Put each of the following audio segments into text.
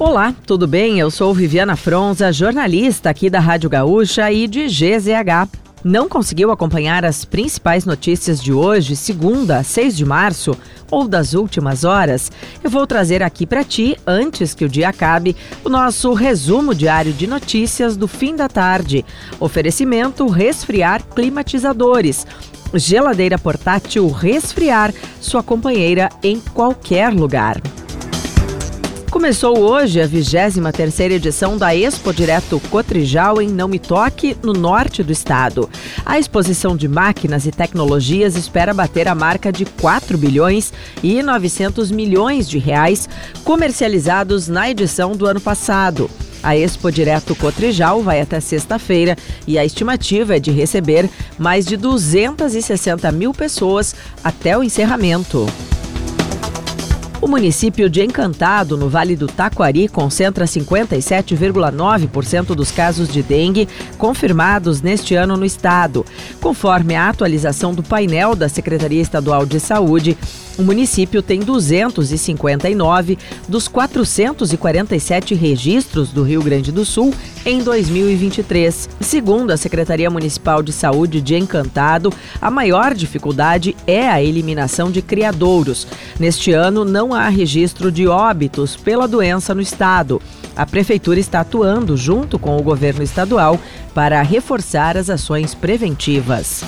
Olá, tudo bem? Eu sou Viviana Fronza, jornalista aqui da Rádio Gaúcha e de GZH. Não conseguiu acompanhar as principais notícias de hoje, segunda, 6 de março, ou das últimas horas? Eu vou trazer aqui para ti, antes que o dia acabe, o nosso resumo diário de notícias do fim da tarde. Oferecimento Resfriar Climatizadores. Geladeira portátil Resfriar, sua companheira em qualquer lugar. Começou hoje a 23ª edição da Expo Direto Cotrijal em Não Me Toque, no norte do estado. A exposição de máquinas e tecnologias espera bater a marca de 4 bilhões e 900 milhões de reais comercializados na edição do ano passado. A Expo Direto Cotrijal vai até sexta-feira e a estimativa é de receber mais de 260 mil pessoas até o encerramento. O município de Encantado, no Vale do Taquari, concentra 57,9% dos casos de dengue confirmados neste ano no estado. Conforme a atualização do painel da Secretaria Estadual de Saúde, o município tem 259 dos 447 registros do Rio Grande do Sul em 2023. Segundo a Secretaria Municipal de Saúde de Encantado, a maior dificuldade é a eliminação de criadouros. Neste ano, não há registro de óbitos pela doença no estado. A Prefeitura está atuando junto com o governo estadual para reforçar as ações preventivas.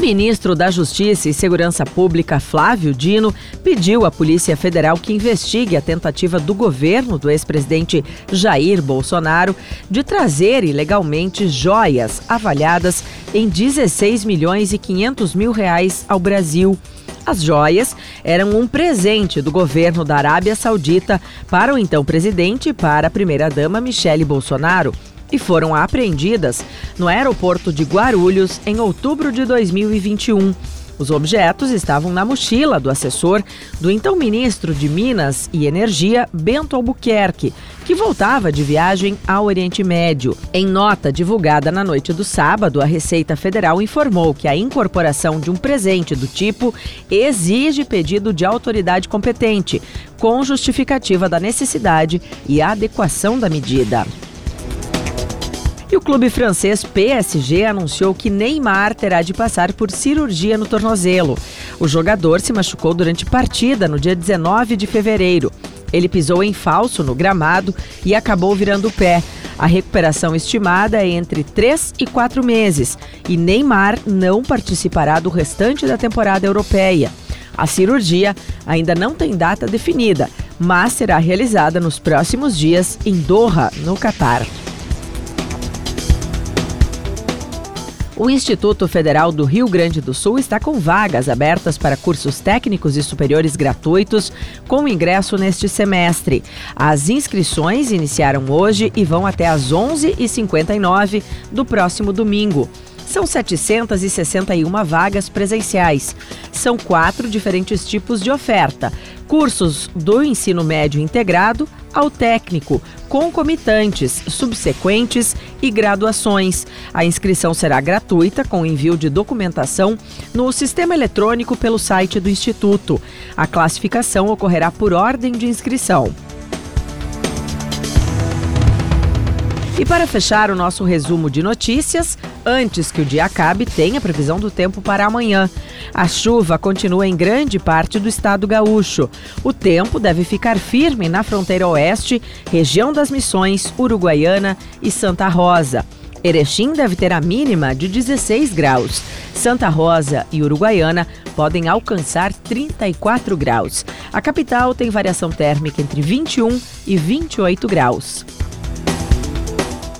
Ministro da Justiça e Segurança Pública, Flávio Dino, pediu à Polícia Federal que investigue a tentativa do governo do ex-presidente Jair Bolsonaro de trazer ilegalmente joias avaliadas em 16 milhões e 500 mil reais ao Brasil. As joias eram um presente do governo da Arábia Saudita para o então presidente e para a primeira-dama Michele Bolsonaro e foram apreendidas no aeroporto de Guarulhos em outubro de 2021. Os objetos estavam na mochila do assessor do então ministro de Minas e Energia, Bento Albuquerque, que voltava de viagem ao Oriente Médio. Em nota divulgada na noite do sábado, a Receita Federal informou que a incorporação de um presente do tipo exige pedido de autoridade competente, com justificativa da necessidade e adequação da medida. E o clube francês PSG anunciou que Neymar terá de passar por cirurgia no tornozelo. O jogador se machucou durante partida no dia 19 de fevereiro. Ele pisou em falso no gramado e acabou virando o pé. A recuperação estimada é entre 3 e 4 meses e Neymar não participará do restante da temporada europeia. A cirurgia ainda não tem data definida, mas será realizada nos próximos dias em Doha, no Catar. O Instituto Federal do Rio Grande do Sul está com vagas abertas para cursos técnicos e superiores gratuitos com ingresso neste semestre. As inscrições iniciaram hoje e vão até às 11h59 do próximo domingo. São 761 vagas presenciais. São quatro diferentes tipos de oferta: cursos do ensino médio integrado ao técnico, concomitantes, subsequentes e graduações. A inscrição será gratuita com envio de documentação no sistema eletrônico pelo site do Instituto. A classificação ocorrerá por ordem de inscrição. E para fechar o nosso resumo de notícias, antes que o dia acabe, tem a previsão do tempo para amanhã. A chuva continua em grande parte do estado gaúcho. O tempo deve ficar firme na fronteira oeste, região das Missões, Uruguaiana e Santa Rosa. Erechim deve ter a mínima de 16 graus. Santa Rosa e Uruguaiana podem alcançar 34 graus. A capital tem variação térmica entre 21 e 28 graus.